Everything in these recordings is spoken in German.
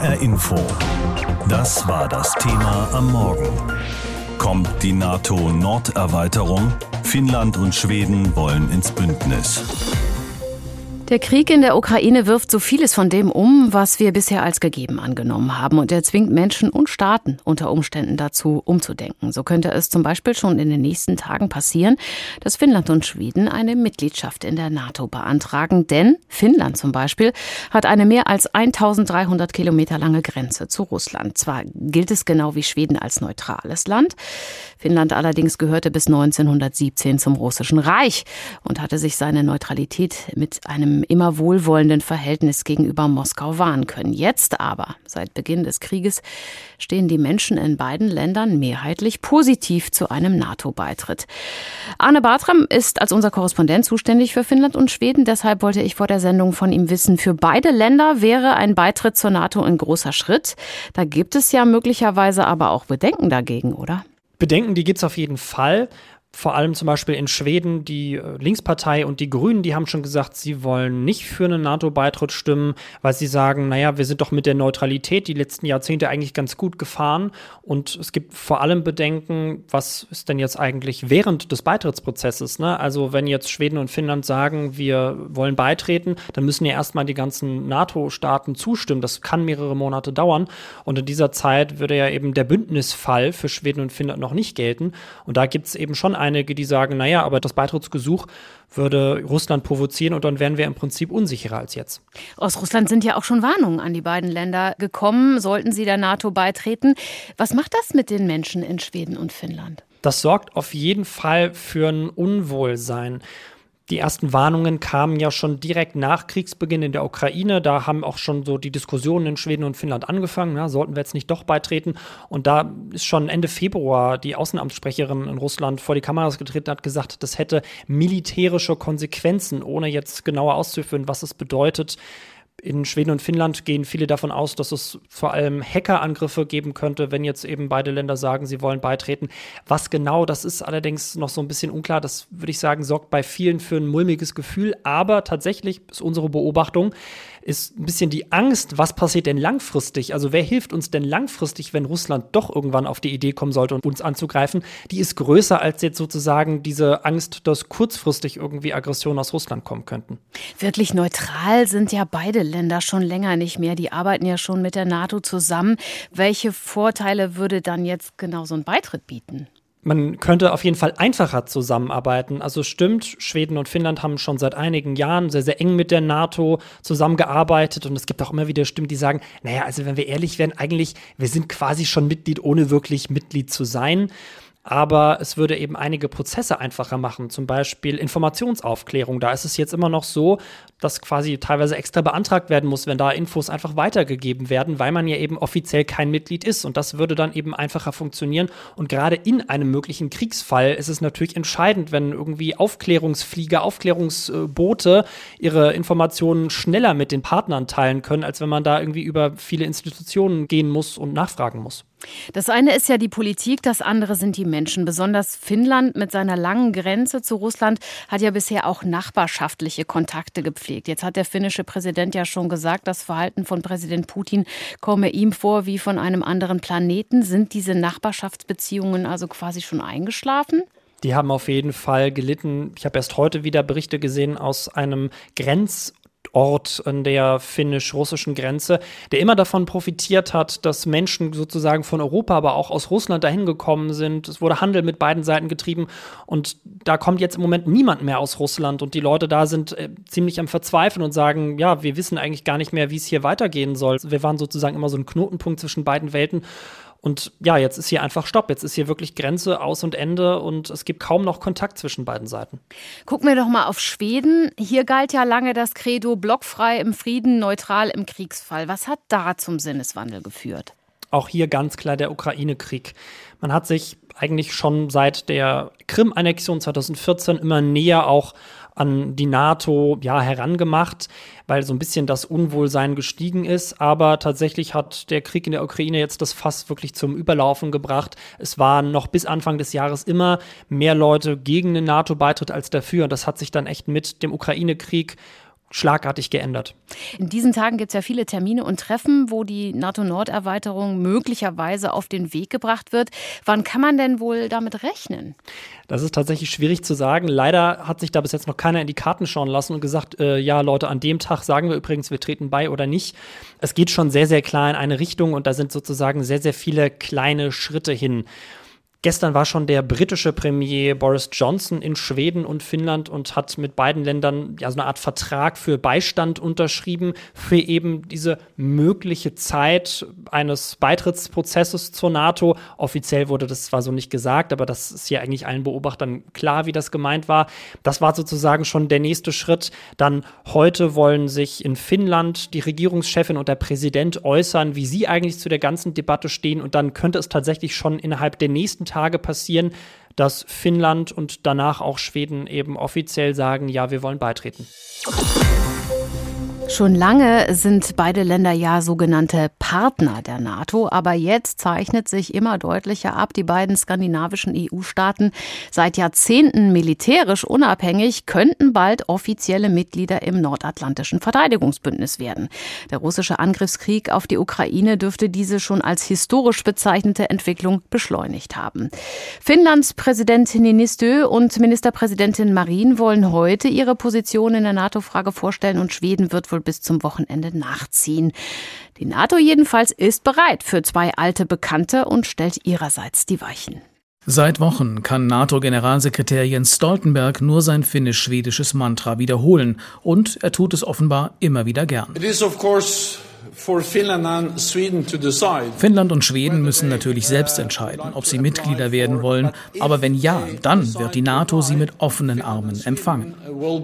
HR Info. Das war das Thema am Morgen. Kommt die NATO-Norderweiterung? Finnland und Schweden wollen ins Bündnis. Der Krieg in der Ukraine wirft so vieles von dem um, was wir bisher als gegeben angenommen haben. Und er zwingt Menschen und Staaten unter Umständen dazu, umzudenken. So könnte es zum Beispiel schon in den nächsten Tagen passieren, dass Finnland und Schweden eine Mitgliedschaft in der NATO beantragen. Denn Finnland zum Beispiel hat eine mehr als 1300 Kilometer lange Grenze zu Russland. Zwar gilt es genau wie Schweden als neutrales Land. Finnland allerdings gehörte bis 1917 zum Russischen Reich und hatte sich seine Neutralität mit einem immer wohlwollenden Verhältnis gegenüber Moskau wahren können. Jetzt aber, seit Beginn des Krieges, stehen die Menschen in beiden Ländern mehrheitlich positiv zu einem NATO-Beitritt. Arne Bartram ist als unser Korrespondent zuständig für Finnland und Schweden. Deshalb wollte ich vor der Sendung von ihm wissen, für beide Länder wäre ein Beitritt zur NATO ein großer Schritt. Da gibt es ja möglicherweise aber auch Bedenken dagegen, oder? Bedenken, die gibt es auf jeden Fall vor allem zum Beispiel in Schweden die äh, Linkspartei und die Grünen, die haben schon gesagt, sie wollen nicht für einen NATO-Beitritt stimmen, weil sie sagen, naja, wir sind doch mit der Neutralität die letzten Jahrzehnte eigentlich ganz gut gefahren. Und es gibt vor allem Bedenken, was ist denn jetzt eigentlich während des Beitrittsprozesses? Ne? Also wenn jetzt Schweden und Finnland sagen, wir wollen beitreten, dann müssen ja erstmal die ganzen NATO-Staaten zustimmen. Das kann mehrere Monate dauern. Und in dieser Zeit würde ja eben der Bündnisfall für Schweden und Finnland noch nicht gelten. Und da gibt es eben schon einige, die sagen, naja, aber das Beitrittsgesuch würde Russland provozieren und dann wären wir im Prinzip unsicherer als jetzt. Aus Russland sind ja auch schon Warnungen an die beiden Länder gekommen, sollten sie der NATO beitreten. Was macht das mit den Menschen in Schweden und Finnland? Das sorgt auf jeden Fall für ein Unwohlsein. Die ersten Warnungen kamen ja schon direkt nach Kriegsbeginn in der Ukraine. Da haben auch schon so die Diskussionen in Schweden und Finnland angefangen. Ja, sollten wir jetzt nicht doch beitreten? Und da ist schon Ende Februar die Außenamtssprecherin in Russland vor die Kameras getreten, hat gesagt, das hätte militärische Konsequenzen, ohne jetzt genauer auszuführen, was es bedeutet in Schweden und Finnland gehen viele davon aus, dass es vor allem Hackerangriffe geben könnte, wenn jetzt eben beide Länder sagen, sie wollen beitreten. Was genau das ist allerdings noch so ein bisschen unklar. Das würde ich sagen, sorgt bei vielen für ein mulmiges Gefühl. Aber tatsächlich ist unsere Beobachtung, ist ein bisschen die Angst, was passiert denn langfristig? Also wer hilft uns denn langfristig, wenn Russland doch irgendwann auf die Idee kommen sollte, uns anzugreifen? Die ist größer als jetzt sozusagen diese Angst, dass kurzfristig irgendwie Aggressionen aus Russland kommen könnten. Wirklich neutral sind ja beide Länder schon länger nicht mehr. Die arbeiten ja schon mit der NATO zusammen. Welche Vorteile würde dann jetzt genau so ein Beitritt bieten? Man könnte auf jeden Fall einfacher zusammenarbeiten. Also stimmt, Schweden und Finnland haben schon seit einigen Jahren sehr, sehr eng mit der NATO zusammengearbeitet und es gibt auch immer wieder Stimmen, die sagen, naja, also wenn wir ehrlich wären, eigentlich, wir sind quasi schon Mitglied, ohne wirklich Mitglied zu sein aber es würde eben einige Prozesse einfacher machen, zum Beispiel Informationsaufklärung. Da ist es jetzt immer noch so, dass quasi teilweise extra beantragt werden muss, wenn da Infos einfach weitergegeben werden, weil man ja eben offiziell kein Mitglied ist. Und das würde dann eben einfacher funktionieren. Und gerade in einem möglichen Kriegsfall ist es natürlich entscheidend, wenn irgendwie Aufklärungsflieger, Aufklärungsboote ihre Informationen schneller mit den Partnern teilen können, als wenn man da irgendwie über viele Institutionen gehen muss und nachfragen muss. Das eine ist ja die Politik, das andere sind die Menschen. Besonders Finnland mit seiner langen Grenze zu Russland hat ja bisher auch nachbarschaftliche Kontakte gepflegt. Jetzt hat der finnische Präsident ja schon gesagt, das Verhalten von Präsident Putin komme ihm vor wie von einem anderen Planeten. Sind diese Nachbarschaftsbeziehungen also quasi schon eingeschlafen? Die haben auf jeden Fall gelitten. Ich habe erst heute wieder Berichte gesehen aus einem Grenz- Ort an der finnisch-russischen Grenze, der immer davon profitiert hat, dass Menschen sozusagen von Europa, aber auch aus Russland dahin gekommen sind. Es wurde Handel mit beiden Seiten getrieben und da kommt jetzt im Moment niemand mehr aus Russland und die Leute da sind äh, ziemlich am Verzweifeln und sagen, ja, wir wissen eigentlich gar nicht mehr, wie es hier weitergehen soll. Wir waren sozusagen immer so ein Knotenpunkt zwischen beiden Welten und ja, jetzt ist hier einfach Stopp. Jetzt ist hier wirklich Grenze, Aus und Ende und es gibt kaum noch Kontakt zwischen beiden Seiten. Gucken wir doch mal auf Schweden. Hier galt ja lange das Credo blockfrei im Frieden, neutral im Kriegsfall. Was hat da zum Sinneswandel geführt? Auch hier ganz klar der Ukraine-Krieg. Man hat sich eigentlich schon seit der Krim-Annexion 2014 immer näher auch an die NATO ja, herangemacht, weil so ein bisschen das Unwohlsein gestiegen ist. Aber tatsächlich hat der Krieg in der Ukraine jetzt das Fass wirklich zum Überlaufen gebracht. Es waren noch bis Anfang des Jahres immer mehr Leute gegen den NATO-Beitritt als dafür. Und das hat sich dann echt mit dem Ukraine-Krieg schlagartig geändert. In diesen Tagen gibt es ja viele Termine und Treffen, wo die NATO-Nord-Erweiterung möglicherweise auf den Weg gebracht wird. Wann kann man denn wohl damit rechnen? Das ist tatsächlich schwierig zu sagen. Leider hat sich da bis jetzt noch keiner in die Karten schauen lassen und gesagt, äh, ja Leute, an dem Tag sagen wir übrigens, wir treten bei oder nicht. Es geht schon sehr, sehr klar in eine Richtung und da sind sozusagen sehr, sehr viele kleine Schritte hin. Gestern war schon der britische Premier Boris Johnson in Schweden und Finnland und hat mit beiden Ländern ja so eine Art Vertrag für Beistand unterschrieben für eben diese mögliche Zeit eines Beitrittsprozesses zur NATO. Offiziell wurde das zwar so nicht gesagt, aber das ist ja eigentlich allen Beobachtern klar, wie das gemeint war. Das war sozusagen schon der nächste Schritt. Dann heute wollen sich in Finnland die Regierungschefin und der Präsident äußern, wie sie eigentlich zu der ganzen Debatte stehen und dann könnte es tatsächlich schon innerhalb der nächsten Tage passieren, dass Finnland und danach auch Schweden eben offiziell sagen, ja, wir wollen beitreten. Schon lange sind beide Länder ja sogenannte Partner der NATO, aber jetzt zeichnet sich immer deutlicher ab, die beiden skandinavischen EU-Staaten, seit Jahrzehnten militärisch unabhängig, könnten bald offizielle Mitglieder im nordatlantischen Verteidigungsbündnis werden. Der russische Angriffskrieg auf die Ukraine dürfte diese schon als historisch bezeichnete Entwicklung beschleunigt haben. Finnlands Präsidentin Ninistö und Ministerpräsidentin Marin wollen heute ihre Position in der NATO-Frage vorstellen und Schweden wird wohl wohl bis zum Wochenende nachziehen. Die NATO jedenfalls ist bereit für zwei alte Bekannte und stellt ihrerseits die Weichen. Seit Wochen kann NATO-Generalsekretär Jens Stoltenberg nur sein finnisch-schwedisches Mantra wiederholen und er tut es offenbar immer wieder gern. It is of course Finnland und Schweden müssen natürlich selbst entscheiden, ob sie Mitglieder werden wollen, aber wenn ja, dann wird die NATO sie mit offenen Armen empfangen. Uh,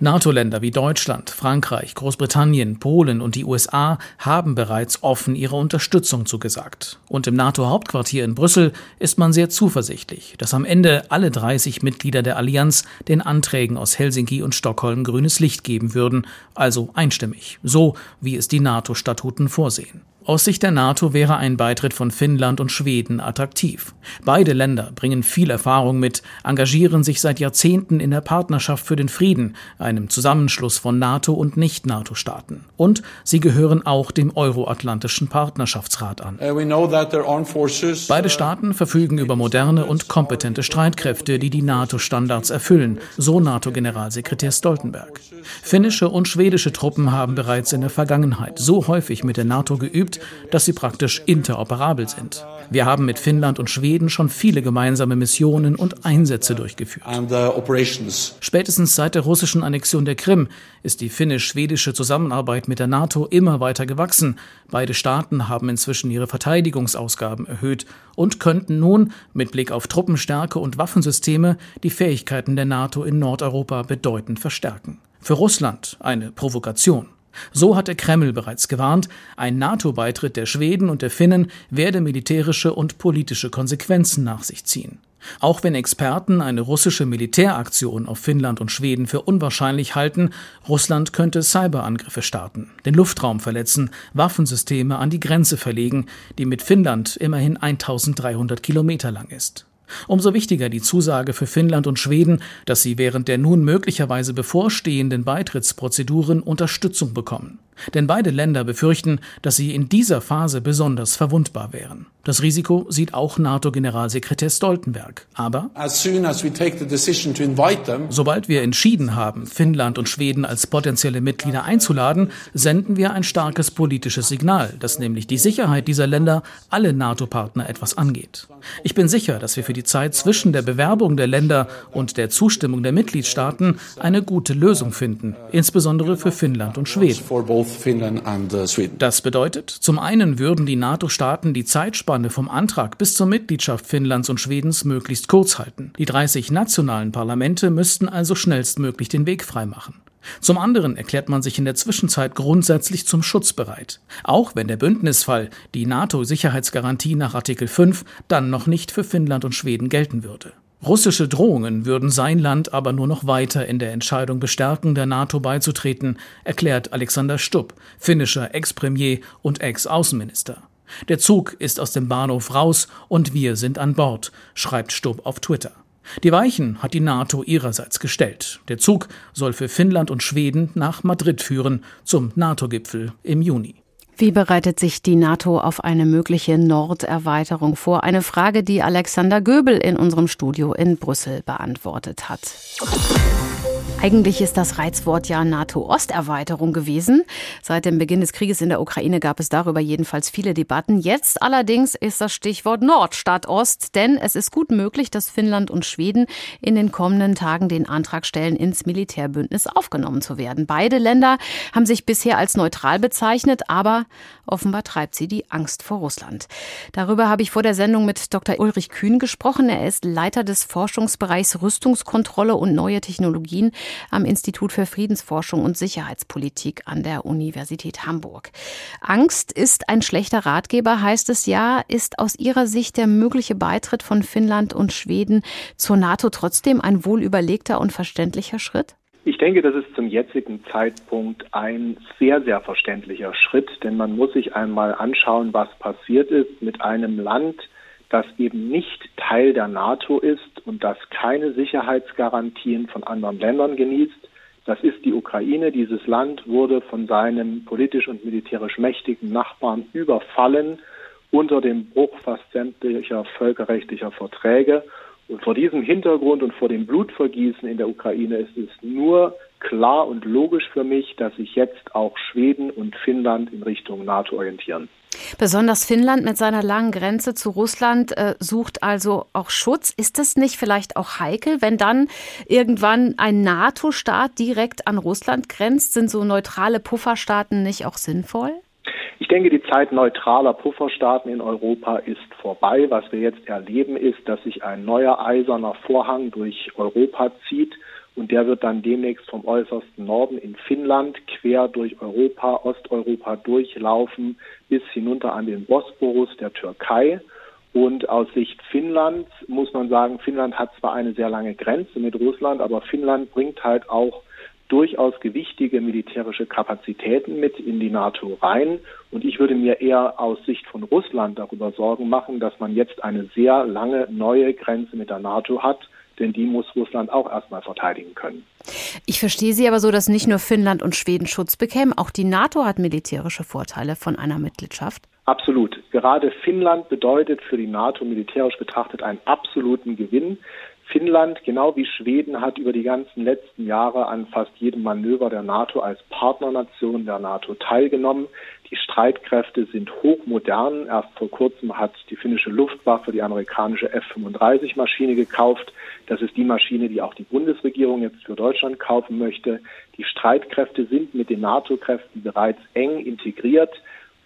NATO-Länder wie Deutschland, Frankreich, Großbritannien, Polen und die USA haben bereits offen ihre Unterstützung zugesagt. Und im NATO-Hauptquartier in Brüssel ist man sehr zuversichtlich, dass am Ende alle 30 Mitglieder der Allianz den Anträgen aus Helsinki und Stockholm grünes Licht geben würden, also einstimmig, so wie es die NATO-Statuten vorsehen. Aus Sicht der NATO wäre ein Beitritt von Finnland und Schweden attraktiv. Beide Länder bringen viel Erfahrung mit, engagieren sich seit Jahrzehnten in der Partnerschaft für den Frieden, einem Zusammenschluss von NATO und Nicht-NATO-Staaten. Und sie gehören auch dem Euroatlantischen Partnerschaftsrat an. Uh, Beide Staaten verfügen über moderne und kompetente Streitkräfte, die die NATO-Standards erfüllen, so NATO-Generalsekretär Stoltenberg. Finnische und schwedische Truppen haben bereits in der Vergangenheit so häufig mit der NATO geübt, dass sie praktisch interoperabel sind. Wir haben mit Finnland und Schweden schon viele gemeinsame Missionen und Einsätze durchgeführt. Uh, Spätestens seit der russischen Annexion der Krim ist die finnisch-schwedische Zusammenarbeit mit der NATO immer weiter gewachsen. Beide Staaten haben inzwischen ihre Verteidigungsausgaben erhöht und könnten nun mit Blick auf Truppenstärke und Waffensysteme die Fähigkeiten der NATO in Nordeuropa bedeutend verstärken. Für Russland eine Provokation. So hat der Kreml bereits gewarnt, ein NATO-Beitritt der Schweden und der Finnen werde militärische und politische Konsequenzen nach sich ziehen. Auch wenn Experten eine russische Militäraktion auf Finnland und Schweden für unwahrscheinlich halten, Russland könnte Cyberangriffe starten, den Luftraum verletzen, Waffensysteme an die Grenze verlegen, die mit Finnland immerhin 1300 Kilometer lang ist. Umso wichtiger die Zusage für Finnland und Schweden, dass sie während der nun möglicherweise bevorstehenden Beitrittsprozeduren Unterstützung bekommen. Denn beide Länder befürchten, dass sie in dieser Phase besonders verwundbar wären. Das Risiko sieht auch NATO-Generalsekretär Stoltenberg. Aber sobald wir entschieden haben, Finnland und Schweden als potenzielle Mitglieder einzuladen, senden wir ein starkes politisches Signal, das nämlich die Sicherheit dieser Länder alle NATO-Partner etwas angeht. Ich bin sicher, dass wir für die Zeit zwischen der Bewerbung der Länder und der Zustimmung der Mitgliedstaaten eine gute Lösung finden, insbesondere für Finnland und Schweden. Das bedeutet, zum einen würden die NATO-Staaten die Zeitspanne Zeitspanne vom Antrag bis zur Mitgliedschaft Finnlands und Schwedens möglichst kurz halten. Die 30 nationalen Parlamente müssten also schnellstmöglich den Weg freimachen. Zum anderen erklärt man sich in der Zwischenzeit grundsätzlich zum Schutz bereit, auch wenn der Bündnisfall, die NATO-Sicherheitsgarantie nach Artikel 5, dann noch nicht für Finnland und Schweden gelten würde. Russische Drohungen würden sein Land aber nur noch weiter in der Entscheidung bestärken, der NATO beizutreten, erklärt Alexander Stubb, finnischer Ex-Premier und Ex-Außenminister. Der Zug ist aus dem Bahnhof raus und wir sind an Bord, schreibt Stubb auf Twitter. Die Weichen hat die NATO ihrerseits gestellt. Der Zug soll für Finnland und Schweden nach Madrid führen, zum NATO-Gipfel im Juni. Wie bereitet sich die NATO auf eine mögliche Norderweiterung vor? Eine Frage, die Alexander Göbel in unserem Studio in Brüssel beantwortet hat. Eigentlich ist das Reizwort ja NATO-Osterweiterung gewesen. Seit dem Beginn des Krieges in der Ukraine gab es darüber jedenfalls viele Debatten. Jetzt allerdings ist das Stichwort Nord statt Ost, denn es ist gut möglich, dass Finnland und Schweden in den kommenden Tagen den Antrag stellen, ins Militärbündnis aufgenommen zu werden. Beide Länder haben sich bisher als neutral bezeichnet, aber offenbar treibt sie die Angst vor Russland. Darüber habe ich vor der Sendung mit Dr. Ulrich Kühn gesprochen. Er ist Leiter des Forschungsbereichs Rüstungskontrolle und neue Technologien am Institut für Friedensforschung und Sicherheitspolitik an der Universität Hamburg. Angst ist ein schlechter Ratgeber, heißt es ja. Ist aus Ihrer Sicht der mögliche Beitritt von Finnland und Schweden zur NATO trotzdem ein wohlüberlegter und verständlicher Schritt? Ich denke, das ist zum jetzigen Zeitpunkt ein sehr, sehr verständlicher Schritt, denn man muss sich einmal anschauen, was passiert ist mit einem Land, das eben nicht Teil der NATO ist und das keine Sicherheitsgarantien von anderen Ländern genießt. Das ist die Ukraine. Dieses Land wurde von seinem politisch und militärisch mächtigen Nachbarn überfallen unter dem Bruch fast sämtlicher völkerrechtlicher Verträge. Und vor diesem Hintergrund und vor dem Blutvergießen in der Ukraine ist es nur klar und logisch für mich, dass sich jetzt auch Schweden und Finnland in Richtung NATO orientieren. Besonders Finnland mit seiner langen Grenze zu Russland äh, sucht also auch Schutz. Ist es nicht vielleicht auch heikel, wenn dann irgendwann ein NATO-Staat direkt an Russland grenzt? Sind so neutrale Pufferstaaten nicht auch sinnvoll? Ich denke, die Zeit neutraler Pufferstaaten in Europa ist vorbei. Was wir jetzt erleben, ist, dass sich ein neuer eiserner Vorhang durch Europa zieht und der wird dann demnächst vom äußersten Norden in Finnland quer durch Europa, Osteuropa durchlaufen bis hinunter an den Bosporus der Türkei. Und aus Sicht Finnlands muss man sagen, Finnland hat zwar eine sehr lange Grenze mit Russland, aber Finnland bringt halt auch durchaus gewichtige militärische Kapazitäten mit in die NATO rein. Und ich würde mir eher aus Sicht von Russland darüber Sorgen machen, dass man jetzt eine sehr lange neue Grenze mit der NATO hat denn die muss Russland auch erstmal verteidigen können. Ich verstehe Sie aber so, dass nicht nur Finnland und Schweden Schutz bekämen, auch die NATO hat militärische Vorteile von einer Mitgliedschaft. Absolut. Gerade Finnland bedeutet für die NATO militärisch betrachtet einen absoluten Gewinn. Finnland, genau wie Schweden, hat über die ganzen letzten Jahre an fast jedem Manöver der NATO als Partnernation der NATO teilgenommen. Die Streitkräfte sind hochmodern. Erst vor kurzem hat die finnische Luftwaffe die amerikanische F-35-Maschine gekauft. Das ist die Maschine, die auch die Bundesregierung jetzt für Deutschland kaufen möchte. Die Streitkräfte sind mit den NATO-Kräften bereits eng integriert.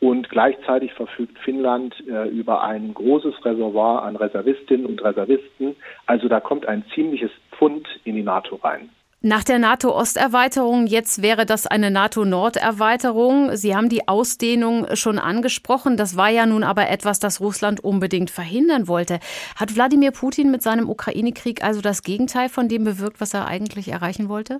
Und gleichzeitig verfügt Finnland äh, über ein großes Reservoir an Reservistinnen und Reservisten. Also da kommt ein ziemliches Pfund in die NATO rein. Nach der NATO-Osterweiterung, jetzt wäre das eine NATO-Nord-Erweiterung. Sie haben die Ausdehnung schon angesprochen. Das war ja nun aber etwas, das Russland unbedingt verhindern wollte. Hat Wladimir Putin mit seinem Ukraine-Krieg also das Gegenteil von dem bewirkt, was er eigentlich erreichen wollte?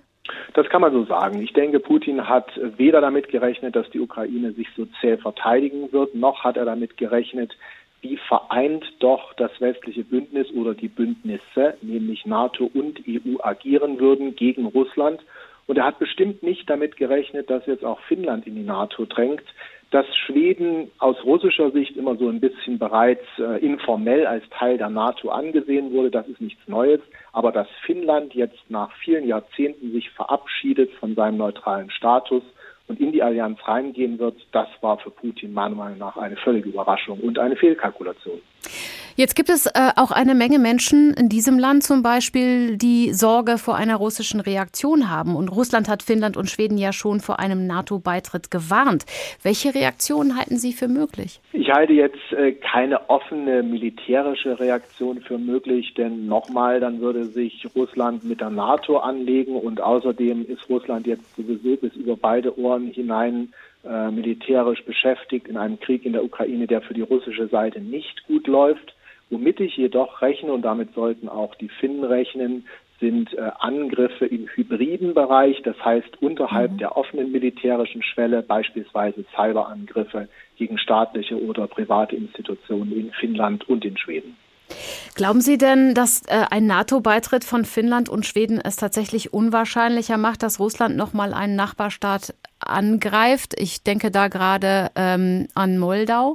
Das kann man so sagen. Ich denke, Putin hat weder damit gerechnet, dass die Ukraine sich so zäh verteidigen wird, noch hat er damit gerechnet, wie vereint doch das westliche Bündnis oder die Bündnisse, nämlich NATO und EU, agieren würden gegen Russland. Und er hat bestimmt nicht damit gerechnet, dass jetzt auch Finnland in die NATO drängt, dass Schweden aus russischer Sicht immer so ein bisschen bereits äh, informell als Teil der NATO angesehen wurde, das ist nichts Neues. Aber dass Finnland jetzt nach vielen Jahrzehnten sich verabschiedet von seinem neutralen Status und in die Allianz reingehen wird, das war für Putin meiner Meinung nach eine völlige Überraschung und eine Fehlkalkulation. Jetzt gibt es äh, auch eine Menge Menschen in diesem Land zum Beispiel, die Sorge vor einer russischen Reaktion haben. Und Russland hat Finnland und Schweden ja schon vor einem NATO-Beitritt gewarnt. Welche Reaktionen halten Sie für möglich? Ich halte jetzt äh, keine offene militärische Reaktion für möglich, denn nochmal, dann würde sich Russland mit der NATO anlegen und außerdem ist Russland jetzt sowieso bis über beide Ohren hinein äh, militärisch beschäftigt in einem Krieg in der Ukraine, der für die russische Seite nicht gut läuft. Womit ich jedoch rechne, und damit sollten auch die Finnen rechnen, sind äh, Angriffe im hybriden Bereich, das heißt unterhalb mhm. der offenen militärischen Schwelle, beispielsweise Cyberangriffe gegen staatliche oder private Institutionen in Finnland und in Schweden. Glauben Sie denn, dass äh, ein NATO-Beitritt von Finnland und Schweden es tatsächlich unwahrscheinlicher macht, dass Russland nochmal einen Nachbarstaat angreift? Ich denke da gerade ähm, an Moldau.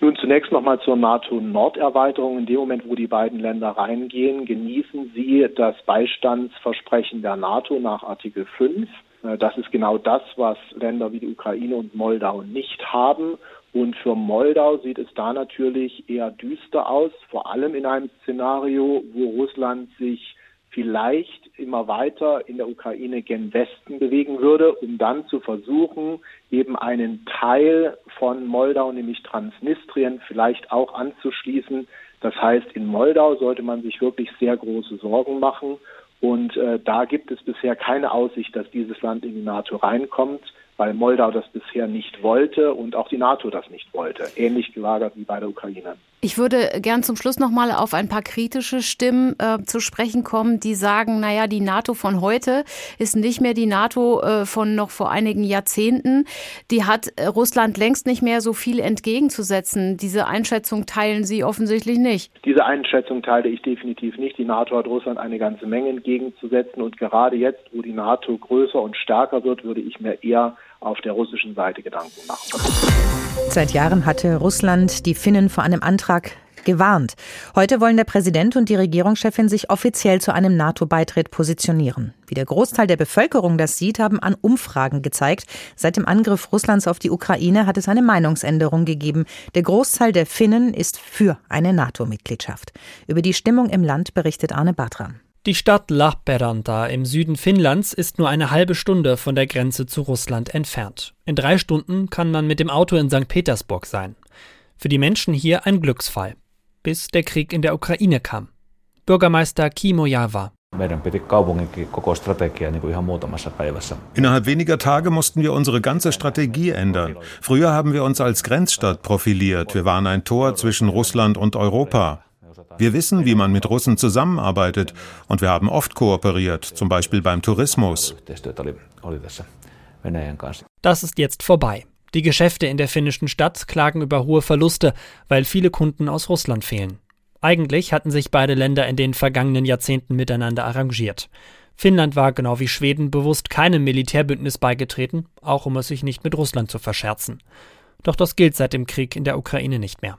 Nun zunächst nochmal zur NATO-Norderweiterung. In dem Moment, wo die beiden Länder reingehen, genießen sie das Beistandsversprechen der NATO nach Artikel 5. Äh, das ist genau das, was Länder wie die Ukraine und Moldau nicht haben. Und für Moldau sieht es da natürlich eher düster aus, vor allem in einem Szenario, wo Russland sich vielleicht immer weiter in der Ukraine gen Westen bewegen würde, um dann zu versuchen, eben einen Teil von Moldau, nämlich Transnistrien, vielleicht auch anzuschließen. Das heißt, in Moldau sollte man sich wirklich sehr große Sorgen machen. Und äh, da gibt es bisher keine Aussicht, dass dieses Land in die NATO reinkommt weil Moldau das bisher nicht wollte und auch die NATO das nicht wollte. Ähnlich gelagert wie bei der Ukraine. Ich würde gern zum Schluss noch mal auf ein paar kritische Stimmen äh, zu sprechen kommen, die sagen, naja, die NATO von heute ist nicht mehr die NATO äh, von noch vor einigen Jahrzehnten. Die hat äh, Russland längst nicht mehr so viel entgegenzusetzen. Diese Einschätzung teilen Sie offensichtlich nicht. Diese Einschätzung teile ich definitiv nicht. Die NATO hat Russland eine ganze Menge entgegenzusetzen. Und gerade jetzt, wo die NATO größer und stärker wird, würde ich mir eher auf der russischen Seite Gedanken machen. Seit Jahren hatte Russland die Finnen vor einem Antrag gewarnt. Heute wollen der Präsident und die Regierungschefin sich offiziell zu einem NATO-Beitritt positionieren. Wie der Großteil der Bevölkerung das sieht, haben an Umfragen gezeigt. Seit dem Angriff Russlands auf die Ukraine hat es eine Meinungsänderung gegeben. Der Großteil der Finnen ist für eine NATO-Mitgliedschaft. Über die Stimmung im Land berichtet Arne Bartram. Die Stadt Lappeenranta im Süden Finnlands ist nur eine halbe Stunde von der Grenze zu Russland entfernt. In drei Stunden kann man mit dem Auto in St. Petersburg sein. Für die Menschen hier ein Glücksfall. Bis der Krieg in der Ukraine kam. Bürgermeister Kimo Java. Innerhalb weniger Tage mussten wir unsere ganze Strategie ändern. Früher haben wir uns als Grenzstadt profiliert. Wir waren ein Tor zwischen Russland und Europa. Wir wissen, wie man mit Russen zusammenarbeitet und wir haben oft kooperiert, zum Beispiel beim Tourismus. Das ist jetzt vorbei. Die Geschäfte in der finnischen Stadt klagen über hohe Verluste, weil viele Kunden aus Russland fehlen. Eigentlich hatten sich beide Länder in den vergangenen Jahrzehnten miteinander arrangiert. Finnland war genau wie Schweden bewusst keinem Militärbündnis beigetreten, auch um es sich nicht mit Russland zu verscherzen. Doch das gilt seit dem Krieg in der Ukraine nicht mehr.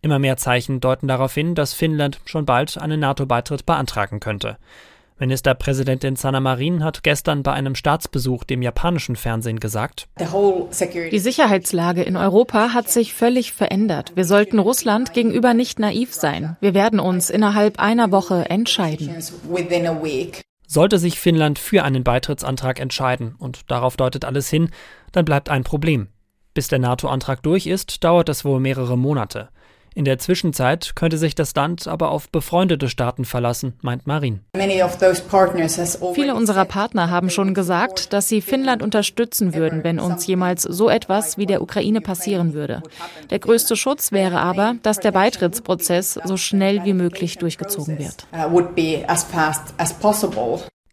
Immer mehr Zeichen deuten darauf hin, dass Finnland schon bald einen NATO-Beitritt beantragen könnte. Ministerpräsidentin Sanna Marin hat gestern bei einem Staatsbesuch dem japanischen Fernsehen gesagt, Die Sicherheitslage in Europa hat sich völlig verändert. Wir sollten Russland gegenüber nicht naiv sein. Wir werden uns innerhalb einer Woche entscheiden. Sollte sich Finnland für einen Beitrittsantrag entscheiden, und darauf deutet alles hin, dann bleibt ein Problem. Bis der NATO-Antrag durch ist, dauert es wohl mehrere Monate. In der Zwischenzeit könnte sich das Land aber auf befreundete Staaten verlassen, meint Marin. Viele unserer Partner haben schon gesagt, dass sie Finnland unterstützen würden, wenn uns jemals so etwas wie der Ukraine passieren würde. Der größte Schutz wäre aber, dass der Beitrittsprozess so schnell wie möglich durchgezogen wird.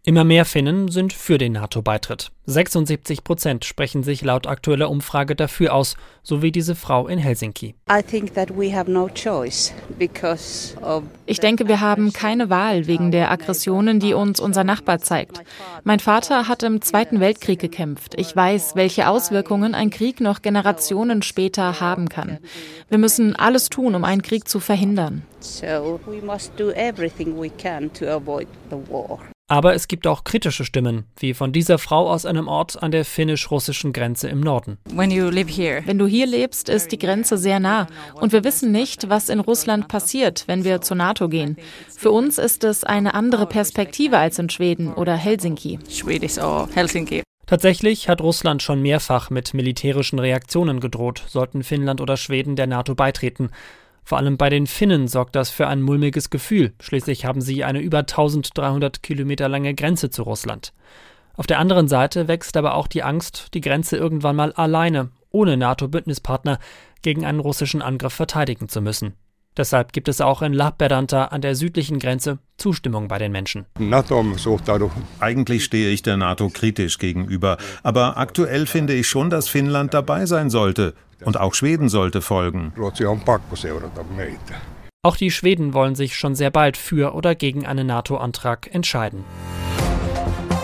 Immer mehr Finnen sind für den NATO-Beitritt. 76 Prozent sprechen sich laut aktueller Umfrage dafür aus, so wie diese Frau in Helsinki. Ich denke, wir haben keine Wahl wegen der Aggressionen, die uns unser Nachbar zeigt. Mein Vater hat im Zweiten Weltkrieg gekämpft. Ich weiß, welche Auswirkungen ein Krieg noch Generationen später haben kann. Wir müssen alles tun, um einen Krieg zu verhindern. So we must do everything we can to avoid the war. Aber es gibt auch kritische Stimmen, wie von dieser Frau aus einem Ort an der finnisch-russischen Grenze im Norden. Wenn du hier lebst, ist die Grenze sehr nah und wir wissen nicht, was in Russland passiert, wenn wir zur NATO gehen. Für uns ist es eine andere Perspektive als in Schweden oder Helsinki. Tatsächlich hat Russland schon mehrfach mit militärischen Reaktionen gedroht, sollten Finnland oder Schweden der NATO beitreten. Vor allem bei den Finnen sorgt das für ein mulmiges Gefühl. Schließlich haben sie eine über 1300 Kilometer lange Grenze zu Russland. Auf der anderen Seite wächst aber auch die Angst, die Grenze irgendwann mal alleine, ohne NATO-Bündnispartner, gegen einen russischen Angriff verteidigen zu müssen. Deshalb gibt es auch in Lappeenranta an der südlichen Grenze Zustimmung bei den Menschen. Eigentlich stehe ich der NATO kritisch gegenüber, aber aktuell finde ich schon, dass Finnland dabei sein sollte. Und auch Schweden sollte folgen. Auch die Schweden wollen sich schon sehr bald für oder gegen einen NATO-Antrag entscheiden.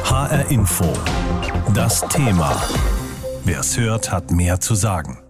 HR Info. Das Thema. Wer es hört, hat mehr zu sagen.